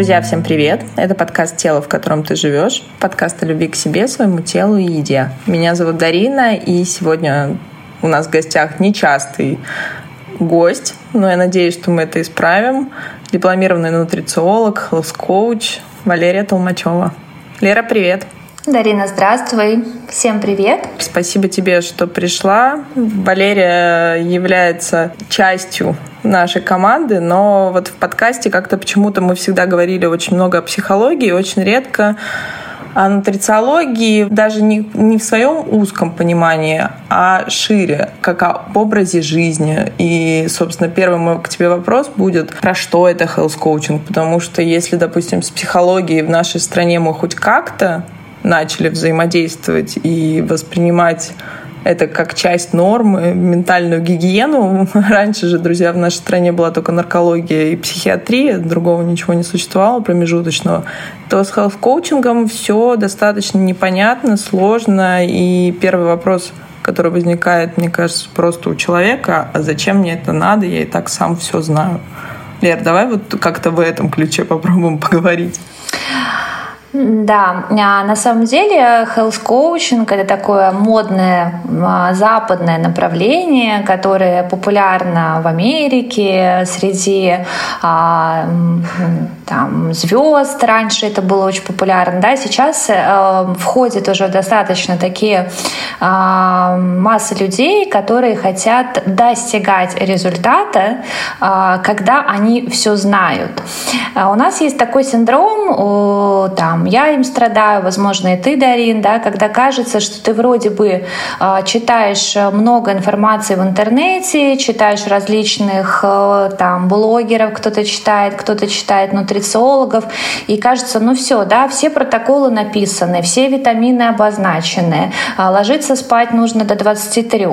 Друзья, всем привет! Это подкаст «Тело, в котором ты живешь», подкаст о любви к себе, своему телу и еде. Меня зовут Дарина, и сегодня у нас в гостях нечастый гость, но я надеюсь, что мы это исправим. Дипломированный нутрициолог, хелс-коуч Валерия Толмачева. Лера, привет! Дарина, здравствуй. Всем привет. Спасибо тебе, что пришла. Валерия является частью нашей команды, но вот в подкасте как-то почему-то мы всегда говорили очень много о психологии, очень редко о нутрициологии даже не, не в своем узком понимании, а шире, как об образе жизни. И, собственно, первый мой к тебе вопрос будет, про что это health coaching? Потому что если, допустим, с психологией в нашей стране мы хоть как-то начали взаимодействовать и воспринимать это как часть нормы, ментальную гигиену. Раньше же, друзья, в нашей стране была только наркология и психиатрия, другого ничего не существовало промежуточного. То с хелф-коучингом все достаточно непонятно, сложно. И первый вопрос, который возникает, мне кажется, просто у человека, а зачем мне это надо, я и так сам все знаю. Лер, давай вот как-то в этом ключе попробуем поговорить. Да, а, на самом деле health coaching это такое модное а, западное направление, которое популярно в Америке среди а, там, звезд. Раньше это было очень популярно. Да? Сейчас э, входят уже достаточно такие массы людей, которые хотят достигать результата, когда они все знают. У нас есть такой синдром, э, там, я им страдаю, возможно, и ты, Дарин, да, когда кажется, что ты вроде бы э, читаешь много информации в интернете, читаешь различных э, там блогеров, кто-то читает, кто-то читает нутрициологов, и кажется, ну все, да, все протоколы написаны, все витамины обозначены, а, ложиться спать нужно до 23,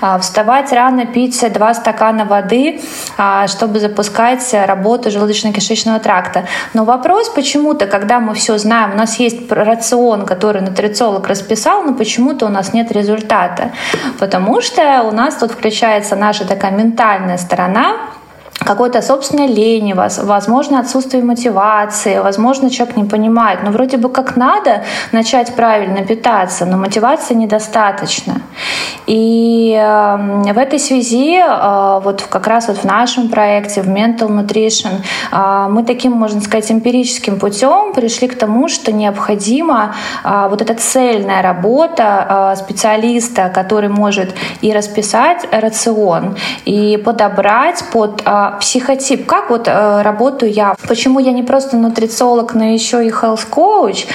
а, вставать рано, пить два стакана воды, чтобы запускать работу желудочно-кишечного тракта. Но вопрос почему-то, когда мы все знаем, у нас есть рацион, который нутрициолог расписал, но почему-то у нас нет результата. Потому что у нас тут включается наша такая ментальная сторона, какой-то собственной лени, возможно, отсутствие мотивации, возможно, человек не понимает, но вроде бы как надо начать правильно питаться, но мотивации недостаточно. И эм, в этой связи, э, вот как раз вот в нашем проекте, в Mental Nutrition, э, мы таким, можно сказать, эмпирическим путем пришли к тому, что необходима э, вот эта цельная работа специалиста, который может и расписать рацион, и подобрать под психотип. Как вот э, работаю я? Почему я не просто нутрициолог, но еще и health coach?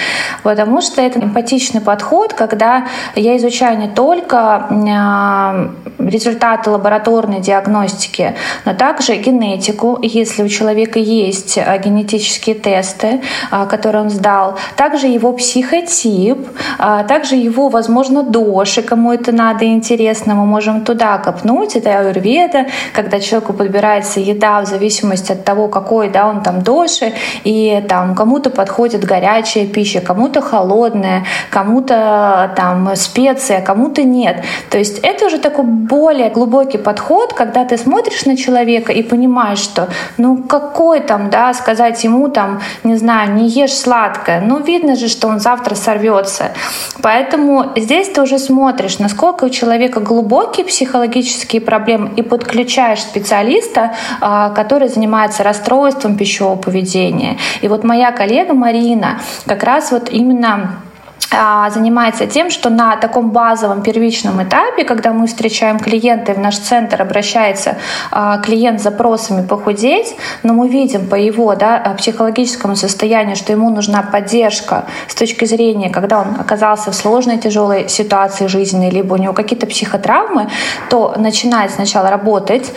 Потому что это эмпатичный подход, когда я изучаю не только э, результаты лабораторной диагностики, но также генетику, если у человека есть э, генетические тесты, э, которые он сдал, также его психотип, также его, возможно, доши, кому это надо интересно, мы можем туда копнуть. Это аюрведа, когда человеку подбирается еда в зависимости от того, какой да, он там доши, и там кому-то подходит горячая пища, кому-то холодная, кому-то там специи, а кому-то нет. То есть это уже такой более глубокий подход, когда ты смотришь на человека и понимаешь, что ну какой там, да, сказать ему там, не знаю, не ешь сладкое, ну видно же, что он завтра сорвется. Поэтому здесь ты уже смотришь, насколько у человека глубокие психологические проблемы и подключаешь специалиста, который занимается расстройством пищевого поведения. И вот моя коллега Марина как раз вот именно а, занимается тем, что на таком базовом первичном этапе, когда мы встречаем клиента и в наш центр обращается а, клиент с запросами похудеть, но мы видим по его да, психологическому состоянию, что ему нужна поддержка с точки зрения, когда он оказался в сложной тяжелой ситуации жизненной, либо у него какие-то психотравмы, то начинает сначала работать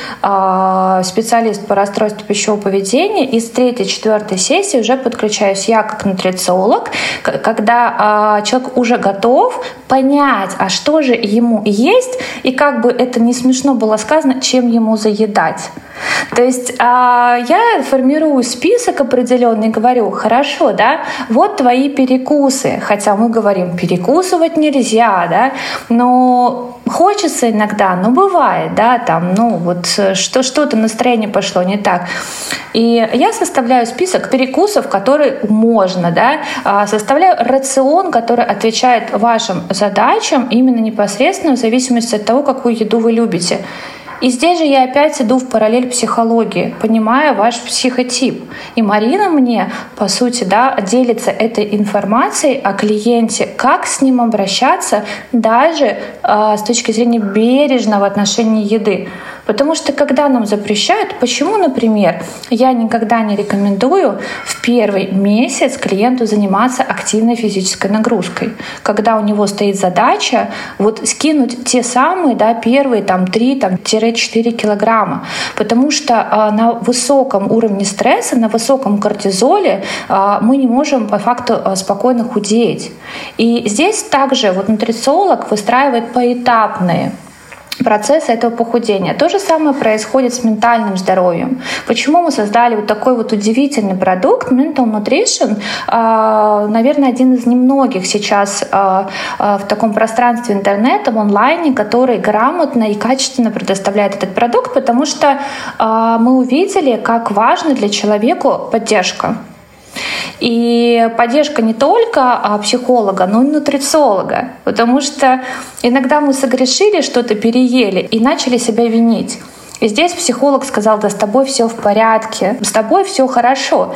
специалист по расстройству пищевого поведения, и с третьей, четвертой сессии уже подключаюсь я как нутрициолог, когда человек уже готов понять, а что же ему есть, и как бы это не смешно было сказано, чем ему заедать. То есть а, я формирую список определенный, говорю, хорошо, да, вот твои перекусы, хотя мы говорим, перекусывать нельзя, да, но хочется иногда, но бывает, да, там, ну вот что что-то настроение пошло не так. И я составляю список перекусов, которые можно, да, а, составляю рацион, который отвечает вашим задачам именно непосредственно в зависимости от того, какую еду вы любите. И здесь же я опять иду в параллель психологии, понимая ваш психотип. И Марина мне, по сути, да, делится этой информацией о клиенте, как с ним обращаться даже э, с точки зрения бережного отношения еды. Потому что когда нам запрещают, почему, например, я никогда не рекомендую в первый месяц клиенту заниматься активной физической нагрузкой, когда у него стоит задача вот скинуть те самые, да, первые там 3 там, 4 килограмма, потому что а, на высоком уровне стресса, на высоком кортизоле а, мы не можем по факту а, спокойно худеть. И здесь также вот нутрициолог выстраивает поэтапные процесса этого похудения. То же самое происходит с ментальным здоровьем. Почему мы создали вот такой вот удивительный продукт Mental Nutrition? А, наверное, один из немногих сейчас а, а, в таком пространстве интернета, в онлайне, который грамотно и качественно предоставляет этот продукт, потому что мы увидели, как важно для человека поддержка. И поддержка не только а, психолога, но и нутрициолога. Потому что иногда мы согрешили, что-то переели и начали себя винить. И здесь психолог сказал, да с тобой все в порядке, с тобой все хорошо.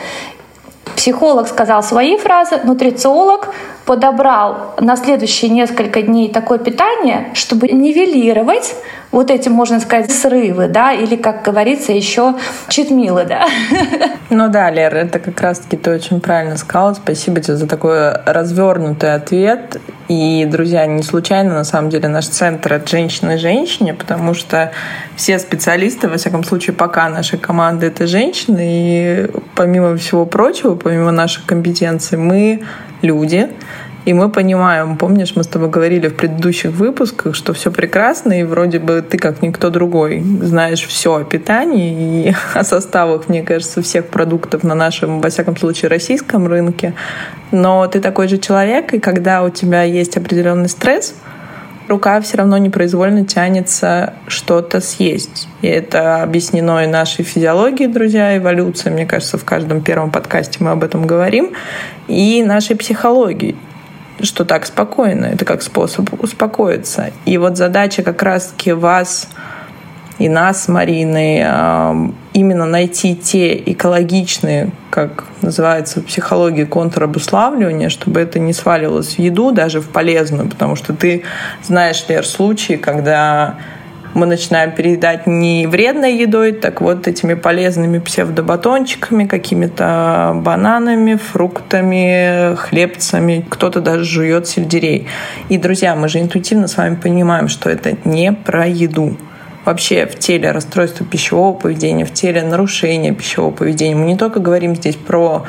Психолог сказал свои фразы, нутрициолог подобрал на следующие несколько дней такое питание, чтобы нивелировать вот эти, можно сказать, срывы, да, или, как говорится, еще читмилы, да. Ну да, Лер, это как раз-таки ты очень правильно сказала. Спасибо тебе за такой развернутый ответ. И, друзья, не случайно, на самом деле, наш центр от женщины женщине, потому что все специалисты, во всяком случае, пока нашей команды это женщины, и помимо всего прочего, помимо наших компетенций, мы люди, и мы понимаем, помнишь, мы с тобой говорили в предыдущих выпусках, что все прекрасно, и вроде бы ты, как никто другой, знаешь все о питании и о составах, мне кажется, всех продуктов на нашем, во всяком случае, российском рынке. Но ты такой же человек, и когда у тебя есть определенный стресс, рука все равно непроизвольно тянется что-то съесть. И это объяснено и нашей физиологией, друзья, эволюция, мне кажется, в каждом первом подкасте мы об этом говорим, и нашей психологией что так спокойно, это как способ успокоиться. И вот задача как раз-таки вас и нас с Мариной именно найти те экологичные, как называется в психологии, контрабуславливания, чтобы это не свалилось в еду, даже в полезную, потому что ты знаешь, Лер, случаи, когда мы начинаем переедать не вредной едой, так вот этими полезными псевдобатончиками, какими-то бананами, фруктами, хлебцами. Кто-то даже жует сельдерей. И, друзья, мы же интуитивно с вами понимаем, что это не про еду вообще в теле расстройства пищевого поведения, в теле нарушения пищевого поведения. Мы не только говорим здесь про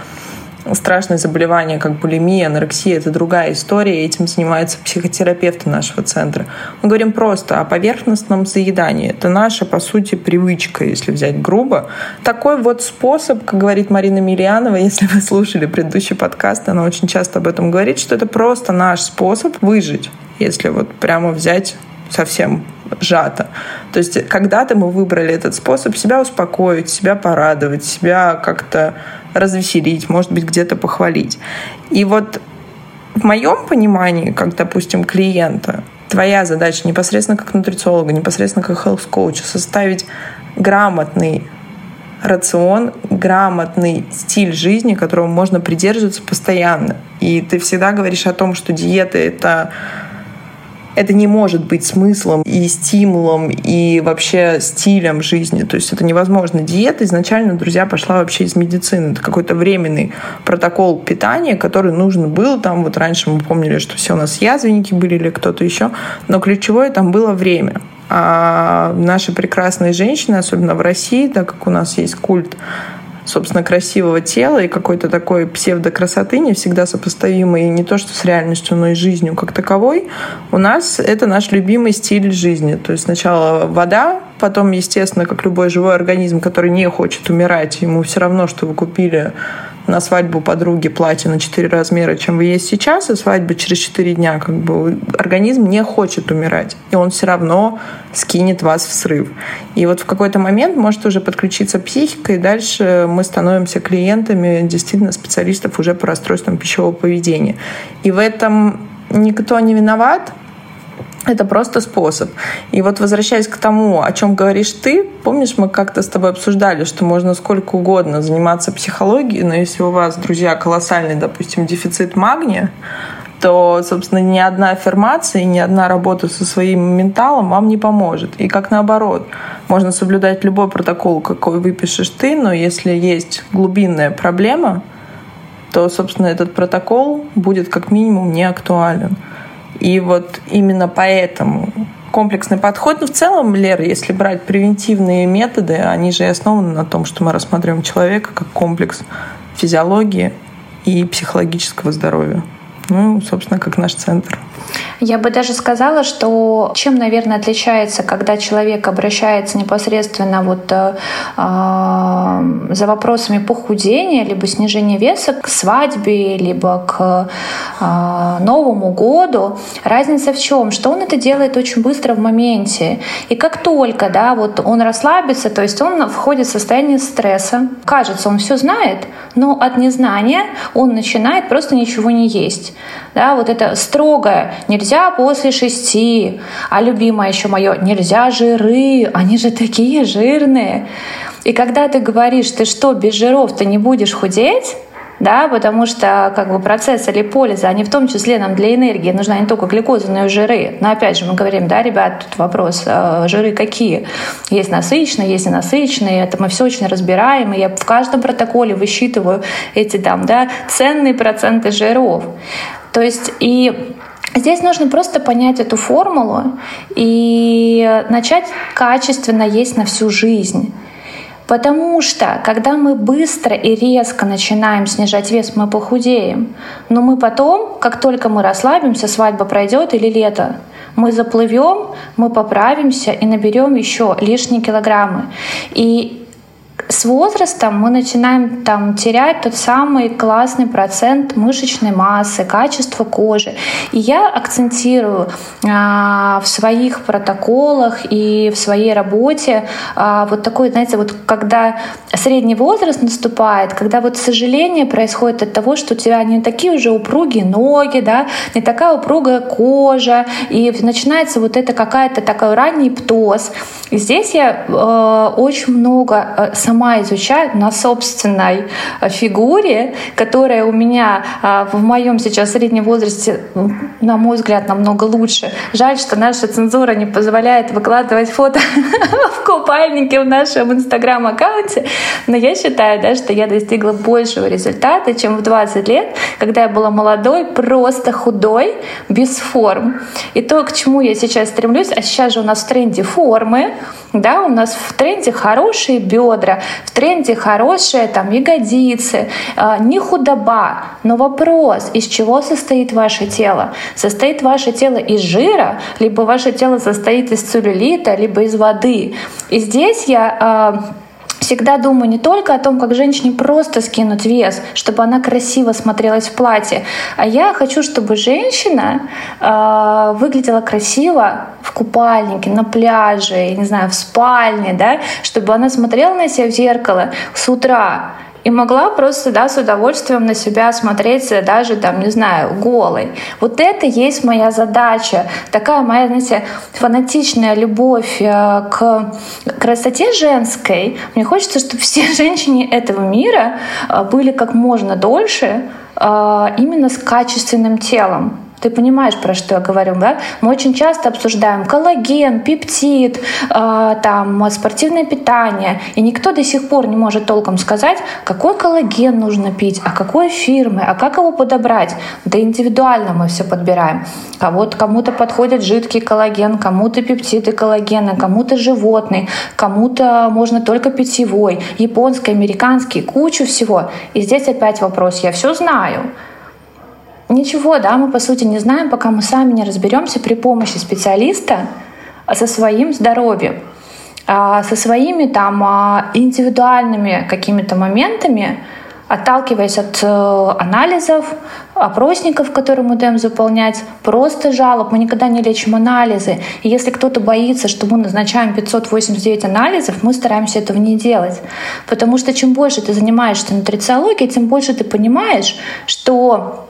страшные заболевания, как булимия, анорексия, это другая история, этим занимаются психотерапевты нашего центра. Мы говорим просто о поверхностном заедании. Это наша, по сути, привычка, если взять грубо. Такой вот способ, как говорит Марина Мильянова, если вы слушали предыдущий подкаст, она очень часто об этом говорит, что это просто наш способ выжить, если вот прямо взять совсем сжато. То есть когда-то мы выбрали этот способ себя успокоить, себя порадовать, себя как-то развеселить, может быть, где-то похвалить. И вот в моем понимании, как, допустим, клиента, твоя задача непосредственно как нутрициолога, непосредственно как health-коуча составить грамотный рацион, грамотный стиль жизни, которого можно придерживаться постоянно. И ты всегда говоришь о том, что диета — это это не может быть смыслом и стимулом и вообще стилем жизни. То есть это невозможно. Диета изначально, друзья, пошла вообще из медицины. Это какой-то временный протокол питания, который нужен был. Там вот раньше мы помнили, что все у нас язвенники были или кто-то еще. Но ключевое там было время. А наши прекрасные женщины, особенно в России, так как у нас есть культ собственно, красивого тела и какой-то такой псевдокрасоты, не всегда сопоставимой не то что с реальностью, но и жизнью как таковой, у нас это наш любимый стиль жизни. То есть сначала вода, потом, естественно, как любой живой организм, который не хочет умирать, ему все равно, что вы купили на свадьбу подруги платье на 4 размера, чем вы есть сейчас, и свадьба через 4 дня, как бы организм не хочет умирать, и он все равно скинет вас в срыв. И вот в какой-то момент может уже подключиться психика, и дальше мы становимся клиентами действительно специалистов уже по расстройствам пищевого поведения. И в этом никто не виноват, это просто способ. И вот возвращаясь к тому, о чем говоришь ты, помнишь, мы как-то с тобой обсуждали, что можно сколько угодно заниматься психологией, но если у вас, друзья, колоссальный, допустим, дефицит магния, то, собственно, ни одна аффирмация, ни одна работа со своим менталом вам не поможет. И как наоборот, можно соблюдать любой протокол, какой выпишешь ты, но если есть глубинная проблема, то, собственно, этот протокол будет как минимум не актуален. И вот именно поэтому комплексный подход. Но в целом, Лера, если брать превентивные методы, они же основаны на том, что мы рассматриваем человека как комплекс физиологии и психологического здоровья. Ну, собственно, как наш центр. Я бы даже сказала, что чем, наверное, отличается, когда человек обращается непосредственно вот э, э, за вопросами похудения, либо снижения веса к свадьбе, либо к э, Новому году. Разница в чем? Что он это делает очень быстро в моменте. И как только да, вот он расслабится, то есть он входит в состояние стресса, кажется, он все знает, но от незнания он начинает просто ничего не есть. Да, вот это строгое нельзя после шести, а любимое еще мое нельзя жиры, они же такие жирные. И когда ты говоришь, ты что, без жиров ты не будешь худеть, да, потому что как бы процессы липолиза, они в том числе нам для энергии нужна не только глюкоза, но и жиры. Но опять же мы говорим, да, ребят, тут вопрос, э, жиры какие? Есть насыщенные, есть ненасыщенные, это мы все очень разбираем, и я в каждом протоколе высчитываю эти там, да, ценные проценты жиров. То есть и Здесь нужно просто понять эту формулу и начать качественно есть на всю жизнь. Потому что, когда мы быстро и резко начинаем снижать вес, мы похудеем. Но мы потом, как только мы расслабимся, свадьба пройдет или лето, мы заплывем, мы поправимся и наберем еще лишние килограммы. И с возрастом мы начинаем там терять тот самый классный процент мышечной массы, качество кожи. И я акцентирую а, в своих протоколах и в своей работе а, вот такой, знаете, вот когда средний возраст наступает, когда вот сожаление происходит от того, что у тебя не такие уже упругие ноги, да, не такая упругая кожа, и начинается вот это какая-то такой ранний птоз. И здесь я э, очень много э, сама изучаю на собственной э, фигуре, которая у меня э, в моем сейчас среднем возрасте, на мой взгляд, намного лучше. Жаль, что наша цензура не позволяет выкладывать фото в купальнике в нашем инстаграм-аккаунте, но я считаю, да, что я достигла большего результата, чем в 20 лет, когда я была молодой, просто худой, без форм. И то, к чему я сейчас стремлюсь, а сейчас же у нас в тренде формы, да, у нас в тренде хорошие бедра, в тренде хорошие там ягодицы, э, не худоба. Но вопрос, из чего состоит ваше тело? Состоит ваше тело из жира, либо ваше тело состоит из целлюлита, либо из воды. И здесь я э, всегда думаю не только о том, как женщине просто скинуть вес, чтобы она красиво смотрелась в платье, а я хочу, чтобы женщина э, выглядела красиво в купальнике, на пляже, не знаю, в спальне, да, чтобы она смотрела на себя в зеркало с утра и могла просто, да, с удовольствием на себя смотреть даже, там, не знаю, голой. Вот это есть моя задача. Такая моя, знаете, фанатичная любовь э, к красоте женской. Мне хочется, чтобы все женщины этого мира э, были как можно дольше э, именно с качественным телом Ты понимаешь, про что я говорю, да? Мы очень часто обсуждаем коллаген, пептид, э, там, спортивное питание, и никто до сих пор не может толком сказать, какой коллаген нужно пить, а какой фирмы, а как его подобрать. Да индивидуально мы все подбираем. А вот кому-то подходит жидкий коллаген, кому-то пептиды коллагена, кому-то животный, кому-то можно только питьевой, японский, американский, кучу всего. И здесь опять вопрос, я все знаю, Ничего, да, мы по сути не знаем, пока мы сами не разберемся при помощи специалиста со своим здоровьем, а, со своими там а, индивидуальными какими-то моментами, отталкиваясь от э, анализов, опросников, которые мы даем заполнять, просто жалоб. Мы никогда не лечим анализы. И если кто-то боится, что мы назначаем 589 анализов, мы стараемся этого не делать. Потому что чем больше ты занимаешься нутрициологией, тем больше ты понимаешь, что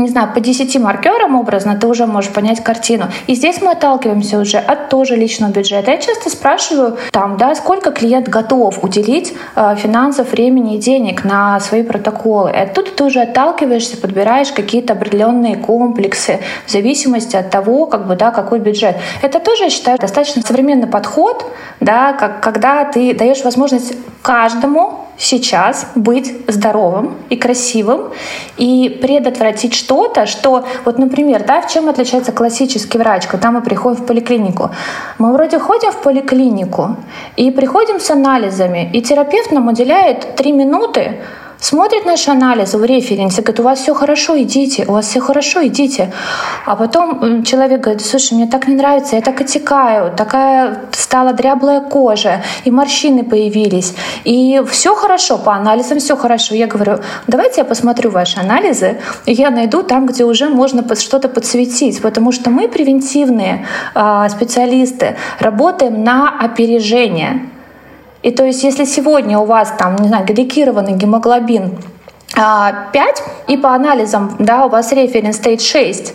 не знаю, по 10 маркерам образно ты уже можешь понять картину. И здесь мы отталкиваемся уже от тоже личного бюджета. Я часто спрашиваю, там, да, сколько клиент готов уделить э, финансов, времени и денег на свои протоколы. И оттуда ты уже отталкиваешься, подбираешь какие-то определенные комплексы в зависимости от того, как бы, да, какой бюджет. Это тоже, я считаю, достаточно современный подход, да, как, когда ты даешь возможность каждому сейчас быть здоровым и красивым и предотвратить что-то, что, вот, например, да, в чем отличается классический врач, когда мы приходим в поликлинику? Мы вроде ходим в поликлинику и приходим с анализами, и терапевт нам уделяет три минуты, смотрит наши анализы в референсе, говорит, у вас все хорошо, идите, у вас все хорошо, идите. А потом человек говорит, слушай, мне так не нравится, я так отекаю, такая стала дряблая кожа, и морщины появились, и все хорошо, по анализам все хорошо. Я говорю, давайте я посмотрю ваши анализы, и я найду там, где уже можно что-то подсветить, потому что мы превентивные э, специалисты, работаем на опережение. И то есть, если сегодня у вас там, не знаю, гликированный гемоглобин 5, а, и по анализам, да, у вас референс стейт 6,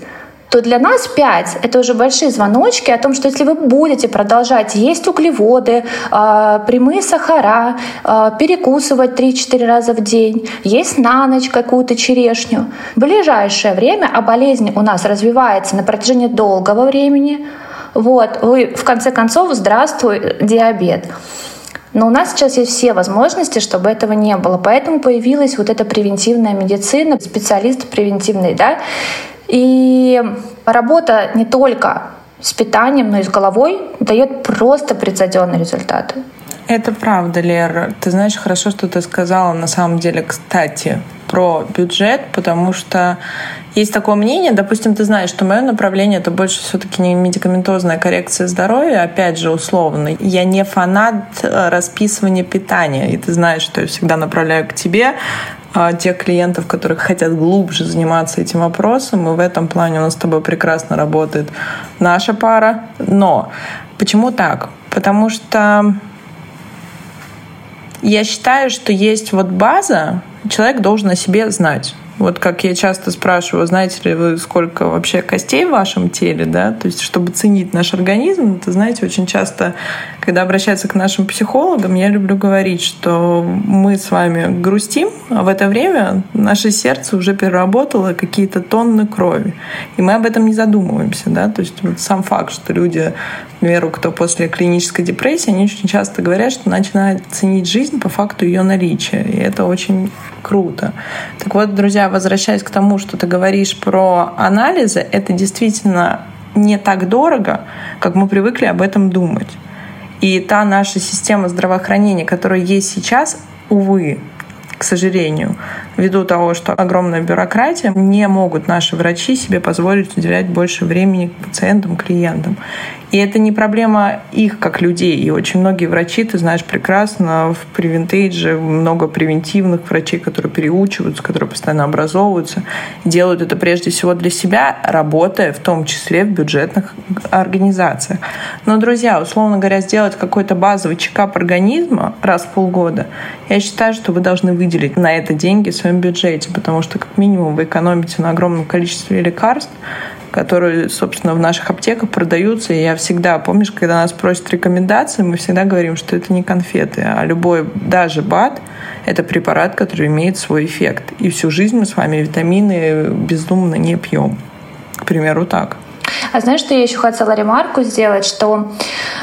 то для нас 5 — это уже большие звоночки о том, что если вы будете продолжать есть углеводы, э, прямые сахара, э, перекусывать 3-4 раза в день, есть на ночь какую-то черешню, в ближайшее время, а болезнь у нас развивается на протяжении долгого времени, вот, вы в конце концов, здравствуй, диабет. Но у нас сейчас есть все возможности, чтобы этого не было. Поэтому появилась вот эта превентивная медицина, специалисты превентивные, да. И работа не только с питанием, но и с головой дает просто прецеденные результаты. Это правда, Лера. Ты знаешь, хорошо, что ты сказала на самом деле, кстати, про бюджет, потому что есть такое мнение, допустим, ты знаешь, что мое направление это больше все-таки не медикаментозная коррекция здоровья, опять же, условно. Я не фанат э, расписывания питания, и ты знаешь, что я всегда направляю к тебе а, тех клиентов, которые хотят глубже заниматься этим вопросом, и в этом плане у нас с тобой прекрасно работает наша пара. Но почему так? Потому что я считаю, что есть вот база, человек должен о себе знать. Вот как я часто спрашиваю, знаете ли вы, сколько вообще костей в вашем теле, да? То есть, чтобы ценить наш организм, это, знаете, очень часто, когда обращаются к нашим психологам, я люблю говорить, что мы с вами грустим, а в это время наше сердце уже переработало какие-то тонны крови. И мы об этом не задумываемся, да? То есть, вот сам факт, что люди, примеру, кто после клинической депрессии, они очень часто говорят, что начинают ценить жизнь по факту ее наличия. И это очень круто. Так вот, друзья, возвращаясь к тому, что ты говоришь про анализы, это действительно не так дорого, как мы привыкли об этом думать. И та наша система здравоохранения, которая есть сейчас, увы, к сожалению, ввиду того, что огромная бюрократия, не могут наши врачи себе позволить уделять больше времени пациентам, клиентам. И это не проблема их как людей. И очень многие врачи, ты знаешь прекрасно, в превентейдже много превентивных врачей, которые переучиваются, которые постоянно образовываются, делают это прежде всего для себя, работая в том числе в бюджетных организациях. Но, друзья, условно говоря, сделать какой-то базовый чекап организма раз в полгода, я считаю, что вы должны выделить на это деньги в своем бюджете, потому что как минимум вы экономите на огромном количестве лекарств, которые, собственно, в наших аптеках продаются. И я всегда, помнишь, когда нас просят рекомендации, мы всегда говорим, что это не конфеты, а любой, даже БАД, это препарат, который имеет свой эффект. И всю жизнь мы с вами витамины бездумно не пьем. К примеру, так. А знаешь, что я еще хотела ремарку сделать, что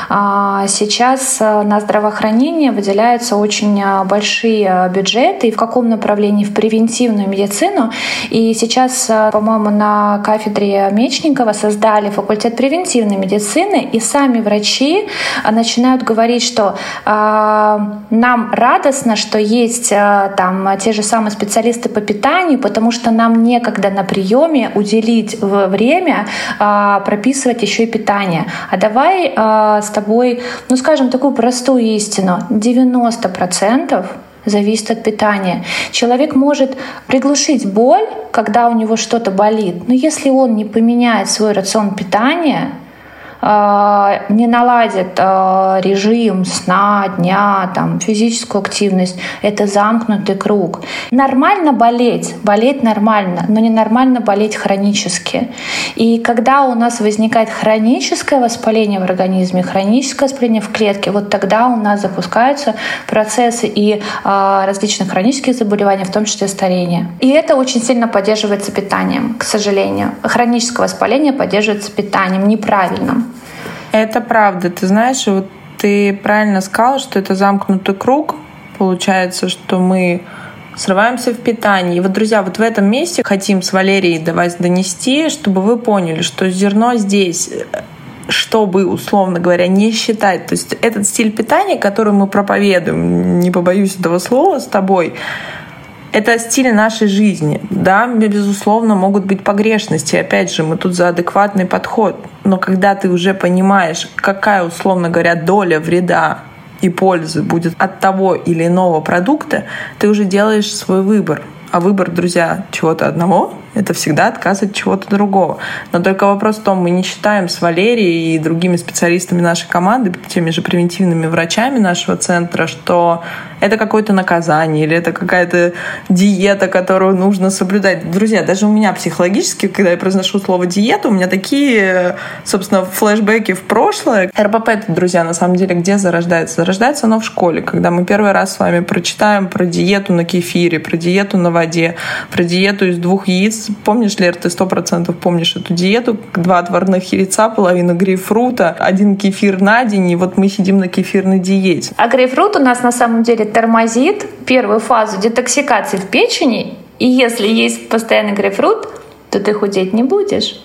а, сейчас э, на здравоохранение выделяются очень э, большие э, бюджеты, и в каком направлении? В превентивную медицину. И сейчас, по-моему, на кафедре Мечникова создали факультет превентивной медицины, и сами врачи начинают говорить, что нам радостно, что есть там те же самые специалисты по питанию, потому что нам некогда на приеме уделить время прописывать еще и питание. А давай с тобой, ну скажем, такую простую истину. 90% зависит от питания. Человек может приглушить боль, когда у него что-то болит, но если он не поменяет свой рацион питания, а, не наладит а, режим сна, дня, там, физическую активность, это замкнутый круг. Нормально болеть, болеть нормально, но не нормально болеть хронически. И когда у нас возникает хроническое воспаление в организме, хроническое воспаление в клетке, вот тогда у нас запускаются процессы и э, различных хронических заболеваний, в том числе старения. И это очень сильно поддерживается питанием, к сожалению. Хроническое воспаление поддерживается питанием неправильным. Это правда. Ты знаешь, вот ты правильно сказал, что это замкнутый круг. Получается, что мы срываемся в питании. И вот, друзья, вот в этом месте хотим с Валерией до вас донести, чтобы вы поняли, что зерно здесь чтобы, условно говоря, не считать. То есть этот стиль питания, который мы проповедуем, не побоюсь этого слова, с тобой, это стиль нашей жизни. Да, безусловно, могут быть погрешности. Опять же, мы тут за адекватный подход. Но когда ты уже понимаешь, какая, условно говоря, доля вреда и пользы будет от того или иного продукта, ты уже делаешь свой выбор. А выбор, друзья, чего-то одного — это всегда отказ от чего-то другого. Но только вопрос в том, мы не считаем с Валерией и другими специалистами нашей команды, теми же превентивными врачами нашего центра, что это какое-то наказание или это какая-то диета, которую нужно соблюдать. Друзья, даже у меня психологически, когда я произношу слово диета, у меня такие, собственно, флешбеки в прошлое. РПП это, друзья, на самом деле где зарождается? Зарождается оно в школе, когда мы первый раз с вами прочитаем про диету на кефире, про диету на воде, про диету из двух яиц. Помнишь, Лер, ты сто процентов помнишь эту диету? Два отварных яйца, половина грейпфрута, один кефир на день, и вот мы сидим на кефирной диете. А грейпфрут у нас на самом деле тормозит первую фазу детоксикации в печени, и если есть постоянный грейпфрут, то ты худеть не будешь.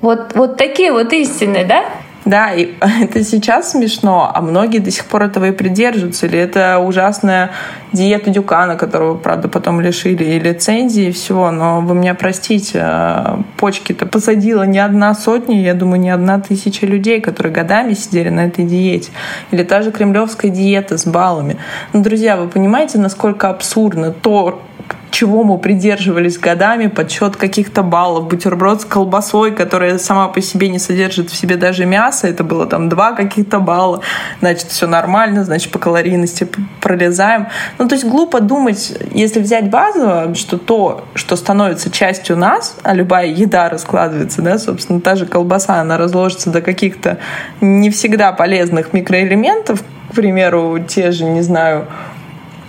Вот, вот такие вот истины, да? Да, и это сейчас смешно, а многие до сих пор этого и придерживаются. Или это ужасная диета Дюкана, которого, правда, потом лишили и лицензии, и всего. Но вы меня простите, а, почки-то посадила не одна сотня, я думаю, не одна тысяча людей, которые годами сидели на этой диете. Или та же кремлевская диета с баллами. Ну, друзья, вы понимаете, насколько абсурдно то, чего мы придерживались годами, подсчет каких-то баллов, бутерброд с колбасой, которая сама по себе не содержит в себе даже мясо, это было там два каких-то балла, значит, все нормально, значит, по калорийности пролезаем. Ну, то есть глупо думать, если взять базово, что то, что становится частью нас, а любая еда раскладывается, да, собственно, та же колбаса, она разложится до каких-то не всегда полезных микроэлементов, к примеру, те же, не знаю,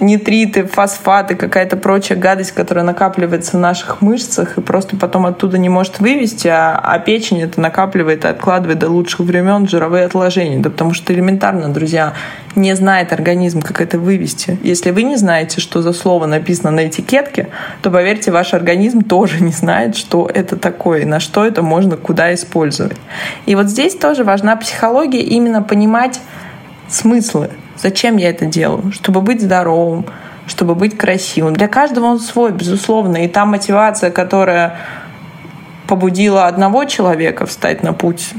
нитриты, фосфаты, какая-то прочая гадость, которая накапливается в наших мышцах и просто потом оттуда не может вывести, а, а печень это накапливает и откладывает до лучших времен жировые отложения. Да потому что элементарно, друзья, не знает организм, как это вывести. Если вы не знаете, что за слово написано на этикетке, то, поверьте, ваш организм тоже не знает, что это такое, на что это можно куда использовать. И вот здесь тоже важна психология, именно понимать смыслы Зачем я это делаю? Чтобы быть здоровым, чтобы быть красивым. Для каждого он свой, безусловно. И та мотивация, которая побудила одного человека встать на путь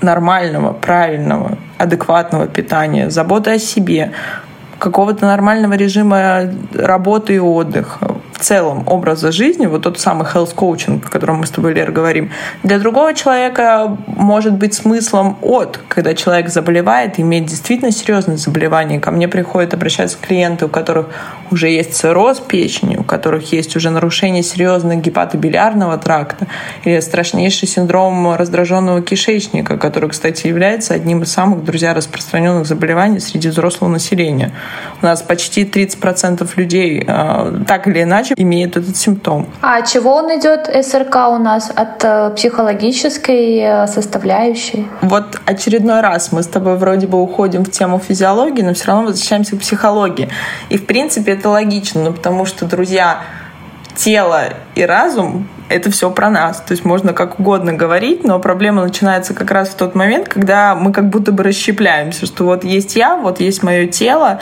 нормального, правильного, адекватного питания, заботы о себе, какого-то нормального режима работы и отдыха, в целом образа жизни, вот тот самый health coaching, о котором мы с тобой, Лер, говорим, для другого человека может быть смыслом от, когда человек заболевает, имеет действительно серьезное заболевание. Ко мне приходят обращаться клиенты, у которых уже есть цирроз печени, у которых есть уже нарушение серьезного гепатобилиарного тракта или страшнейший синдром раздраженного кишечника, который, кстати, является одним из самых, друзья, распространенных заболеваний среди взрослого населения. У нас почти 30% людей а, так или иначе иначе имеют этот симптом. А от чего он идет, СРК у нас? От э, психологической э, составляющей? Вот очередной раз мы с тобой вроде бы уходим в тему физиологии, но все равно возвращаемся к психологии. И в принципе это логично, ну, потому что, друзья, тело и разум — это все про нас. То есть можно как угодно говорить, но проблема начинается как раз в тот момент, когда мы как будто бы расщепляемся, что вот есть я, вот есть мое тело,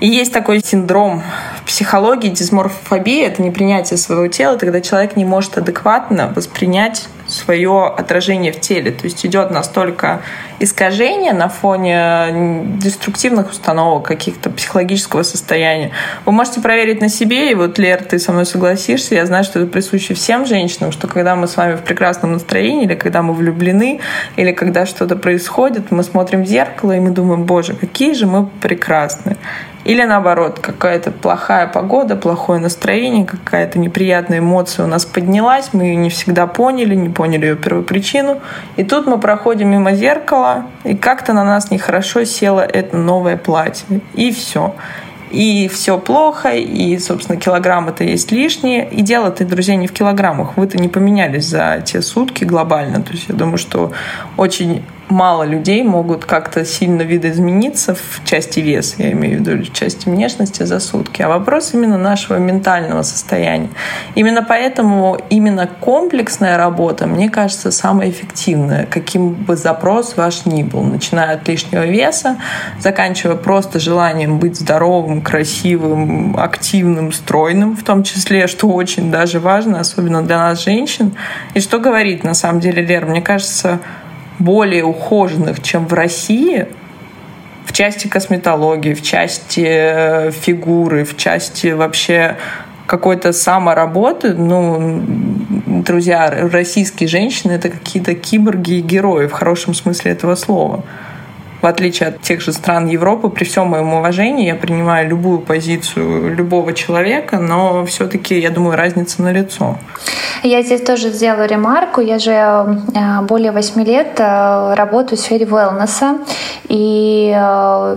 и есть такой синдром в психологии, дисморфобия, это непринятие своего тела, когда человек не может адекватно воспринять свое отражение в теле. То есть идет настолько искажение на фоне деструктивных установок, каких-то психологического состояния. Вы можете проверить на себе, и вот, Лер, ты со мной согласишься, я знаю, что это присуще всем женщинам, что когда мы с вами в прекрасном настроении, или когда мы влюблены, или когда что-то происходит, мы смотрим в зеркало, и мы думаем, боже, какие же мы прекрасны. Или наоборот, какая-то плохая погода, плохое настроение, какая-то неприятная эмоция у нас поднялась, мы ее не всегда поняли, не поняли ее первопричину. И тут мы проходим мимо зеркала, и как-то на нас нехорошо село это новое платье. И все и все плохо, и, собственно, килограммы-то есть лишние. И дело-то, друзья, не в килограммах. Вы-то не поменялись за те сутки глобально. То есть я думаю, что очень мало людей могут как-то сильно видоизмениться в части веса, я имею в виду, в части внешности за сутки, а вопрос именно нашего ментального состояния. Именно поэтому именно комплексная работа, мне кажется, самая эффективная, каким бы запрос ваш ни был, начиная от лишнего веса, заканчивая просто желанием быть здоровым, красивым, активным, стройным, в том числе, что очень даже важно, особенно для нас, женщин. И что говорить, на самом деле, Лер, мне кажется, более ухоженных, чем в России, в части косметологии, в части э, фигуры, в части вообще какой-то самоработы, ну, друзья, российские женщины — это какие-то киборги и герои в хорошем смысле этого слова в отличие от тех же стран Европы, при всем моем уважении, я принимаю любую позицию любого человека, но все-таки, я думаю, разница на лицо. Я здесь тоже сделаю ремарку. Я же э, более восьми лет э, работаю в сфере wellness, и э,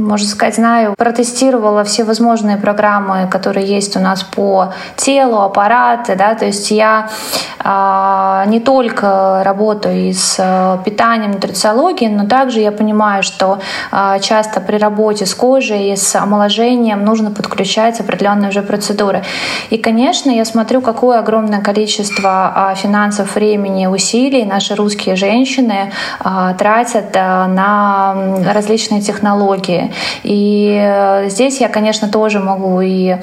можно сказать, знаю, протестировала все возможные программы, которые есть у нас по телу, аппараты, да, то есть я а, не только работаю с а, питанием, нутрициологией, но также я понимаю, что а, часто при работе с кожей и с омоложением нужно подключать определенные уже процедуры. И, конечно, я смотрю, какое огромное количество а, финансов, времени, усилий наши русские женщины а, тратят а, на различные технологии. И э, здесь я, конечно, тоже могу и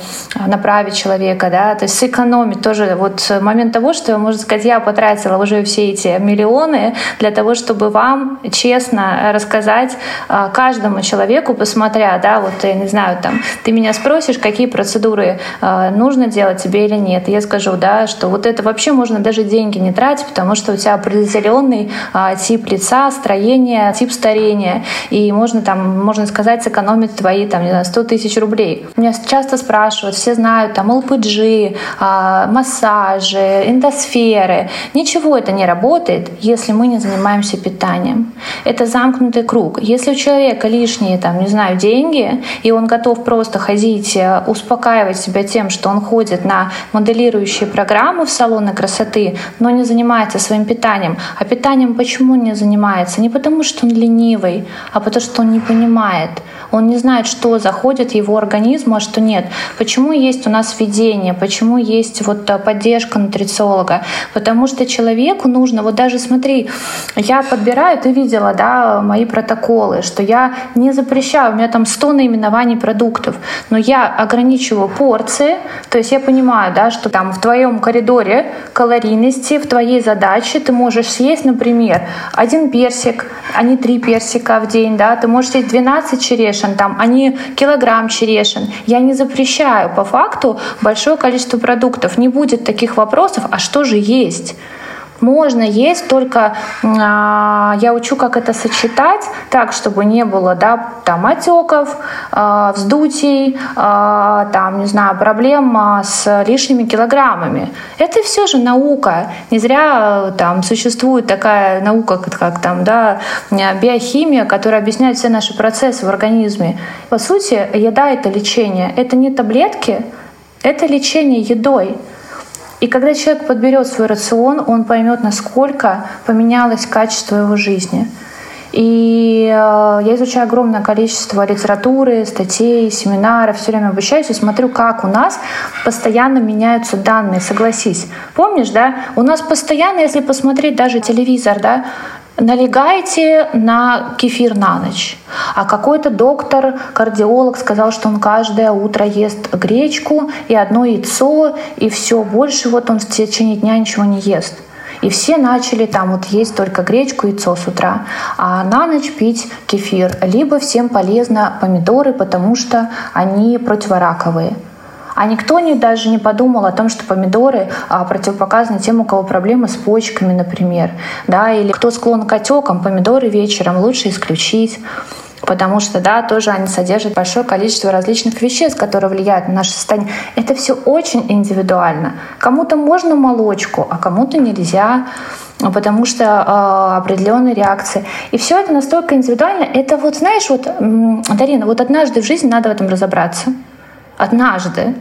направить человека, да, то есть сэкономить тоже вот момент того, что, можно сказать, я потратила уже все эти миллионы для того, чтобы вам честно рассказать э, каждому человеку, посмотря, да, вот я не знаю, там, ты меня спросишь, какие процедуры э, нужно делать тебе или нет. Я скажу, да, что вот это вообще можно даже деньги не тратить, потому что у тебя определенный тип лица, строение, тип старения, и можно там, можно сказать, сказать, сэкономит твои там, не знаю, 100 тысяч рублей. Меня часто спрашивают, все знают там ЛПГ, а, массажи, эндосферы. Ничего это не работает, если мы не занимаемся питанием. Это замкнутый круг. Если у человека лишние, там, не знаю, деньги, и он готов просто ходить, э, успокаивать себя тем, что он ходит на моделирующие программы в салоны красоты, но не занимается своим питанием. А питанием почему не занимается? Не потому, что он ленивый, а потому, что он не понимает. Он не знает, что заходит в его организм, а что нет. Почему есть у нас введение, почему есть вот э, поддержка нутрициолога? Потому что человеку нужно, вот даже смотри, я подбираю, ты видела, да, мои протоколы, что я не запрещаю, у меня там 100 наименований продуктов, но я ограничиваю порции, то есть я понимаю, да, что там в твоем коридоре калорийности, в твоей задаче ты можешь съесть, например, один персик, а не три персика в день, да, ты можешь съесть 12 черешин, там, не килограмм черешин. Я не запрещаю по факту большое количество продуктов. Не будет таких вопросов, а что же есть? Можно есть, только а, я учу, как это сочетать так, чтобы не было да, там, отеков, а, вздутий, а, там, не знаю, проблем с лишними килограммами. Это все же наука. Не зря там существует такая наука, как, как там, да, биохимия, которая объясняет все наши процессы в организме. По сути, еда — это лечение. Это не таблетки, Это лечение едой. И когда человек подберет свой рацион, он поймет, насколько поменялось качество его жизни. И э, я изучаю огромное количество литературы, статей, семинаров, все время обучаюсь и смотрю, как у нас постоянно меняются данные. Согласись. Помнишь, да? У нас постоянно, если посмотреть даже телевизор, да, налегайте на кефир на ночь. А какой-то доктор, кардиолог сказал, что он каждое утро ест гречку и одно яйцо, и все, больше вот он в течение дня ничего не ест. И все начали там вот есть только гречку, яйцо с утра, а на ночь пить кефир. Либо всем полезно помидоры, потому что они противораковые. А никто не, даже не подумал о том, что помидоры а, противопоказаны тем, у кого проблемы с почками, например. Да, или кто склон к отекам, помидоры вечером лучше исключить потому что, да, тоже они содержат большое количество различных веществ, которые влияют на наше состояние. Это все очень индивидуально. Кому-то можно молочку, а кому-то нельзя потому что э, определенные реакции. И все это настолько индивидуально. Это вот, знаешь, вот, Дарина, вот однажды в жизни надо в этом разобраться. Однажды.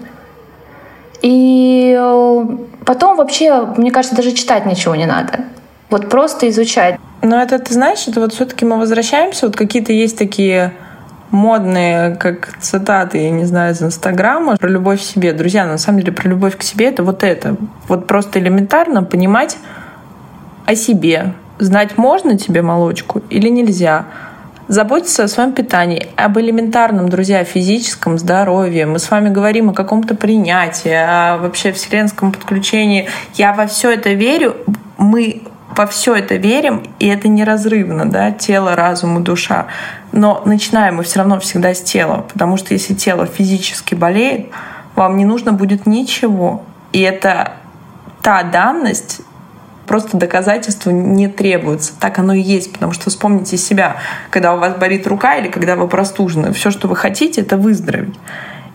И э, потом вообще, мне кажется, даже читать ничего не надо. Вот просто изучать. Но это, ты знаешь, это вот все-таки мы возвращаемся, вот какие-то есть такие модные, как цитаты, я не знаю, из Инстаграма, про любовь к себе. Друзья, на самом деле про любовь к себе — это вот это. Вот просто элементарно понимать о себе. Знать, можно тебе молочку или нельзя. Заботиться о своем питании, об элементарном, друзья, физическом здоровье. Мы с вами говорим о каком-то принятии, о вообще вселенском подключении. Я во все это верю. Мы во все это верим, и это неразрывно, да, тело, разум и душа. Но начинаем мы все равно всегда с тела, потому что если тело физически болеет, вам не нужно будет ничего. И это та данность, просто доказательства не требуется. Так оно и есть, потому что вспомните себя, когда у вас болит рука или когда вы простужены. Все, что вы хотите, это выздороветь.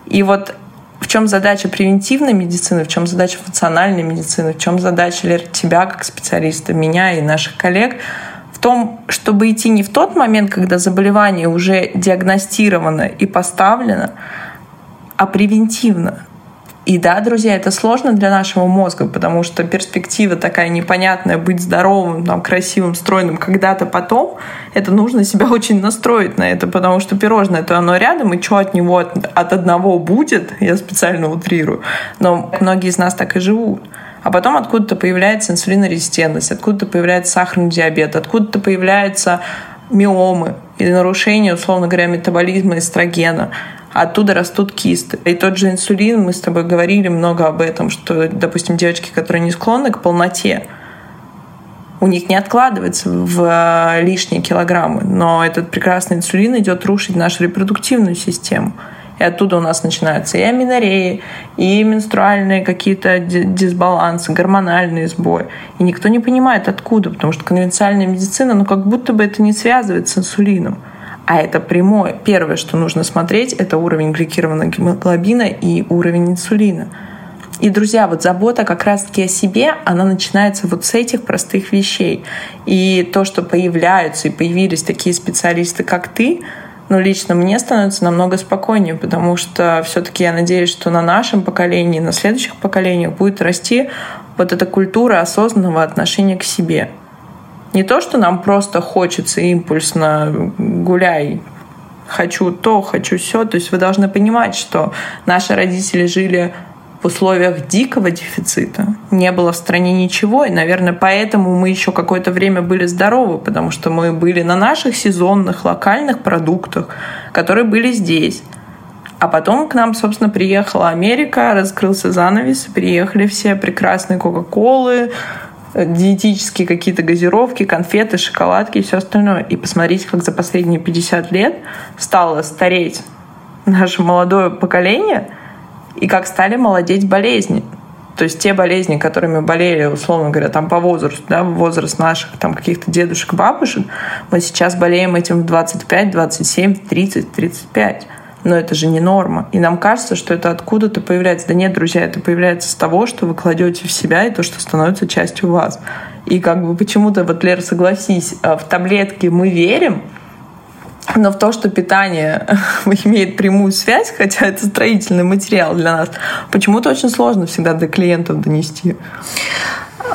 И вот в чем задача превентивной медицины, в чем задача функциональной медицины, в чем задача Лер, тебя как специалиста, меня и наших коллег, в том, чтобы идти не в тот момент, когда заболевание уже диагностировано и поставлено, а превентивно. И да, друзья, это сложно для нашего мозга, потому что перспектива такая непонятная, быть здоровым, там, красивым, стройным когда-то потом, это нужно себя очень настроить на это, потому что пирожное, то оно рядом, и что от него от, от одного будет, я специально утрирую, но многие из нас так и живут. А потом откуда-то появляется инсулинорезистентность, откуда-то появляется сахарный диабет, откуда-то появляются миомы или нарушение, условно говоря, метаболизма эстрогена оттуда растут кисты. И тот же инсулин, мы с тобой говорили много об этом, что, допустим, девочки, которые не склонны к полноте, у них не откладывается в э, лишние килограммы, но этот прекрасный инсулин идет рушить нашу репродуктивную систему. И оттуда у нас начинаются и аминореи, и менструальные какие-то дисбалансы, гормональные сбои. И никто не понимает, откуда, потому что конвенциальная медицина, ну как будто бы это не связывает с инсулином. А это прямое. Первое, что нужно смотреть, это уровень гликированного гемоглобина и уровень инсулина. И, друзья, вот забота как раз-таки о себе, она начинается вот с этих простых вещей. И то, что появляются и появились такие специалисты, как ты, ну, лично мне становится намного спокойнее, потому что все-таки я надеюсь, что на нашем поколении, на следующих поколениях будет расти вот эта культура осознанного отношения к себе. Не то, что нам просто хочется импульсно гуляй, хочу то, хочу все. То есть вы должны понимать, что наши родители жили в условиях дикого дефицита. Не было в стране ничего, и, наверное, поэтому мы еще какое-то время были здоровы, потому что мы были на наших сезонных, локальных продуктах, которые были здесь. А потом к нам, собственно, приехала Америка, раскрылся занавес, приехали все прекрасные Кока-Колы, диетические какие-то газировки, конфеты, шоколадки и все остальное. И посмотрите, как за последние 50 лет стало стареть наше молодое поколение и как стали молодеть болезни. То есть те болезни, которыми болели, условно говоря, там по возрасту, да, возраст наших там каких-то дедушек, бабушек, мы сейчас болеем этим в 25, 27, 30, 35 но это же не норма. И нам кажется, что это откуда-то появляется. Да нет, друзья, это появляется с того, что вы кладете в себя и то, что становится частью вас. И как бы почему-то, вот, Лера, согласись, э, в таблетки мы верим, Но в то, что питание имеет прямую связь, хотя это строительный материал для нас, почему-то очень сложно всегда до клиентов донести.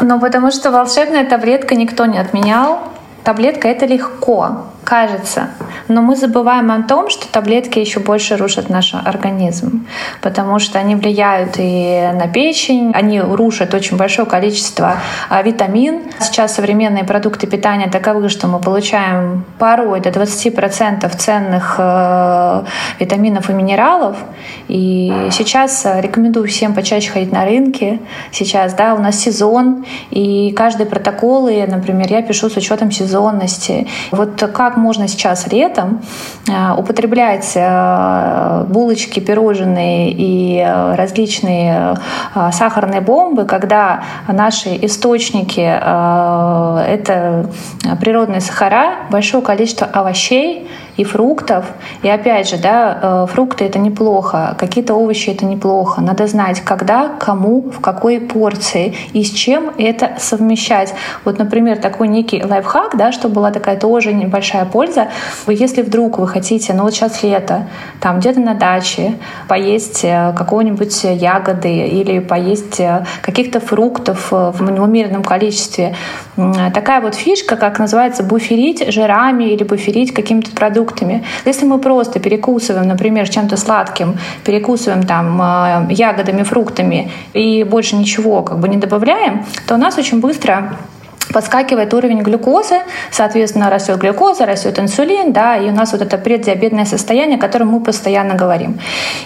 Ну, потому что волшебная таблетка никто не отменял. Таблетка — это легко кажется. Но мы забываем о том, что таблетки еще больше рушат наш организм, потому что они влияют и на печень, они рушат очень большое количество а, витамин. Сейчас современные продукты питания таковы, что мы получаем порой до 20% ценных э, витаминов и минералов. И сейчас рекомендую всем почаще ходить на рынки. Сейчас, да, у нас сезон, и каждые протоколы, например, я пишу с учетом сезонности. Вот как можно сейчас летом э, употреблять э, булочки, пирожные и э, различные сахарные бомбы, когда наши источники — это природные сахара, большое количество овощей, и фруктов. И опять же, да, э, фрукты это неплохо, какие-то овощи это неплохо. Надо знать, когда, кому, в какой порции и с чем это совмещать. Вот, например, такой некий лайфхак, да, чтобы была такая тоже небольшая польза. Если вдруг вы хотите, ну вот сейчас лето, там где-то на даче поесть э, какого-нибудь ягоды или поесть э, каких-то фруктов в умеренном количестве, такая вот фишка, как называется, буферить жирами или буферить какими-то продуктами продуктами. Если мы просто перекусываем, например, чем-то сладким, перекусываем там э, ягодами, фруктами и больше ничего как бы не добавляем, то у нас очень быстро подскакивает уровень глюкозы, соответственно, растет глюкоза, растет инсулин, да, и у нас вот это преддиабетное состояние, о котором мы постоянно говорим.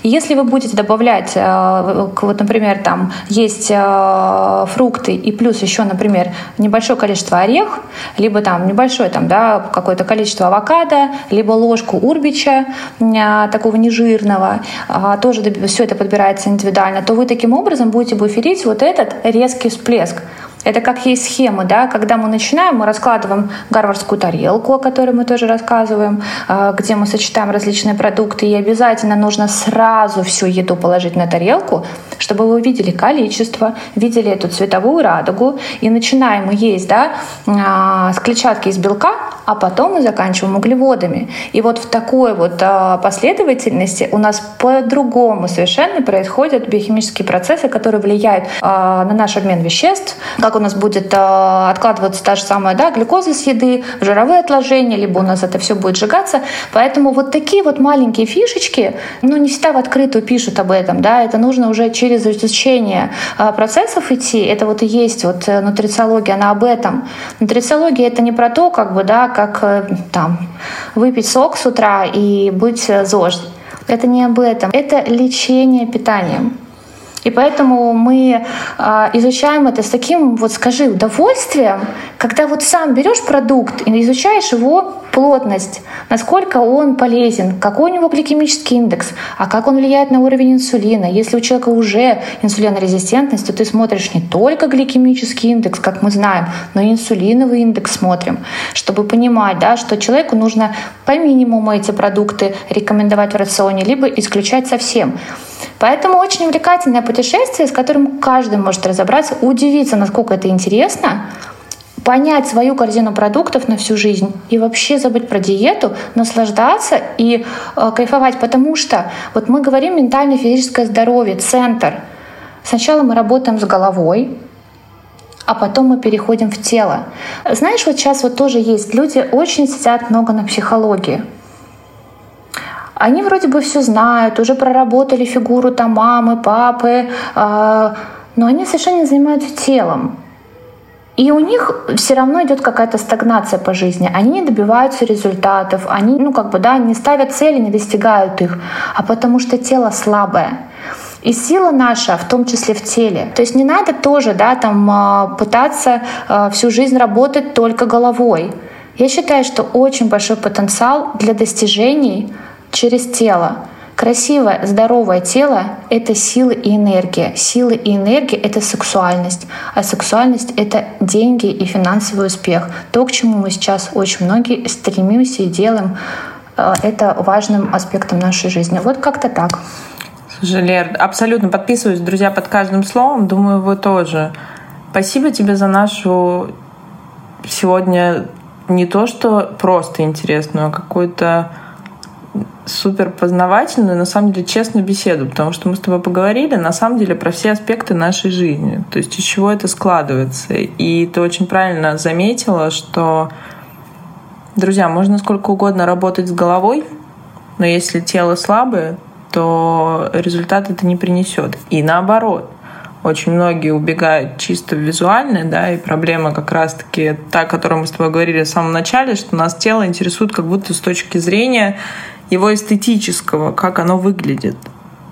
И если вы будете добавлять, э, вот, например, там есть э, фрукты и плюс еще, например, небольшое количество орех, либо там небольшое там, да, какое-то количество авокадо, либо ложку урбича, э, такого нежирного, тоже все это подбирается индивидуально, то вы таким образом будете буферить вот этот резкий всплеск. Это как есть схемы, да, когда мы начинаем, мы раскладываем гарвардскую тарелку, о которой мы тоже рассказываем, а, где мы сочетаем различные продукты, и обязательно нужно сразу всю еду положить на тарелку, чтобы вы увидели количество, видели эту цветовую радугу, и начинаем мы есть, да, а, с клетчатки из белка, а потом мы заканчиваем углеводами. И вот в такой вот а, последовательности у нас по-другому совершенно происходят биохимические процессы, которые влияют на наш обмен веществ, как у нас будет э, откладываться та же самая да, глюкоза с еды, жировые отложения, либо у нас это все будет сжигаться. Поэтому вот такие вот маленькие фишечки, ну, не всегда в открытую пишут об этом, да, это нужно уже через изучение э, процессов идти. Это вот и есть вот э, нутрициология, она об этом. Нутрициология — это не про то, как бы, да, как там выпить сок с утра и быть ЗОЖ. Это не об этом. Это лечение питанием. И поэтому мы э, изучаем это с таким, вот скажи, удовольствием, когда вот сам берешь продукт и изучаешь его плотность, насколько он полезен, какой у него гликемический индекс, а как он влияет на уровень инсулина. Если у человека уже инсулинорезистентность, то ты смотришь не только гликемический индекс, как мы знаем, но и инсулиновый индекс смотрим, чтобы понимать, да, что человеку нужно по минимуму эти продукты рекомендовать в рационе, либо исключать совсем. Поэтому очень увлекательное путешествие, с которым каждый может разобраться, удивиться, насколько это интересно, понять свою корзину продуктов на всю жизнь и вообще забыть про диету, наслаждаться и э, кайфовать, потому что вот мы говорим ментальное физическое здоровье, центр. Сначала мы работаем с головой, а потом мы переходим в тело. Знаешь, вот сейчас вот тоже есть люди очень сидят много на психологии. Они вроде бы все знают, уже проработали фигуру там мамы, папы, э, но они совершенно не занимаются телом. И у них все равно идет какая-то стагнация по жизни. Они не добиваются результатов, они, ну, как бы, да, не ставят цели, не достигают их, а потому что тело слабое. И сила наша, в том числе в теле. То есть не надо тоже, да, там а, пытаться а, всю жизнь работать только головой. Я считаю, что очень большой потенциал для достижений через тело. Красивое, здоровое тело — это сила и энергия. Сила и энергия — это сексуальность. А сексуальность — это деньги и финансовый успех. То, к чему мы сейчас очень многие стремимся и делаем, э, это важным аспектом нашей жизни. Вот как-то так. Слушай, абсолютно подписываюсь, друзья, под каждым словом. Думаю, вы тоже. Спасибо тебе за нашу сегодня не то, что просто интересную, а какую-то супер познавательную, на самом деле, честную беседу, потому что мы с тобой поговорили, на самом деле, про все аспекты нашей жизни, то есть из чего это складывается. И ты очень правильно заметила, что, друзья, можно сколько угодно работать с головой, но если тело слабое, то результат это не принесет. И наоборот, очень многие убегают чисто визуально, да, и проблема как раз-таки та, о которой мы с тобой говорили в самом начале, что нас тело интересует как будто с точки зрения его эстетического, как оно выглядит.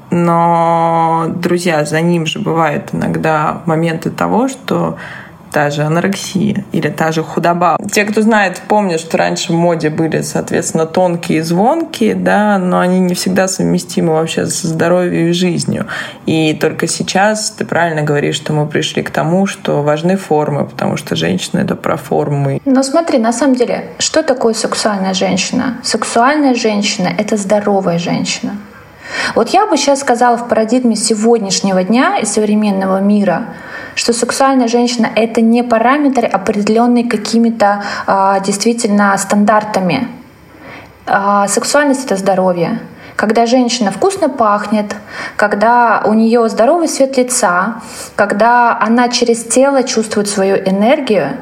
Но, друзья, за ним же бывают иногда моменты того, что та же анорексия или та же худоба. Те, кто знает, помнят, что раньше в моде были, соответственно, тонкие и звонкие, да, но они не всегда совместимы вообще со здоровьем и жизнью. И только сейчас ты правильно говоришь, что мы пришли к тому, что важны формы, потому что женщина — это про формы. Но смотри, на самом деле, что такое сексуальная женщина? Сексуальная женщина — это здоровая женщина. Вот я бы сейчас сказала в парадигме сегодняшнего дня и современного мира — что сексуальная женщина — это не параметр, определенный какими-то а, действительно стандартами. А, сексуальность — это здоровье. Когда женщина вкусно пахнет, когда у нее здоровый цвет лица, когда она через тело чувствует свою энергию,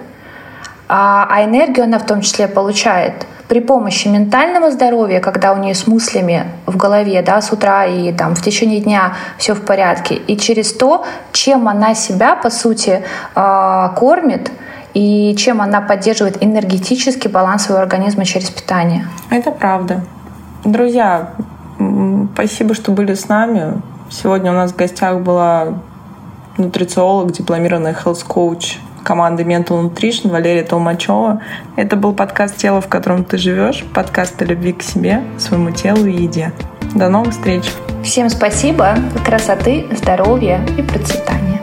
а, а энергию она в том числе получает — при помощи ментального здоровья, когда у нее с мыслями в голове, да, с утра и там в течение дня все в порядке, и через то, чем она себя, по сути, а, кормит, и чем она поддерживает энергетический баланс своего организма через питание. Это правда. Друзья, спасибо, что были с нами. Сегодня у нас в гостях была нутрициолог, дипломированная health coach команды Mental Nutrition Валерия Толмачева. Это был подкаст «Тело, в котором ты живешь», подкаст о любви к себе, своему телу и еде. До новых встреч! Всем спасибо, красоты, здоровья и процветания!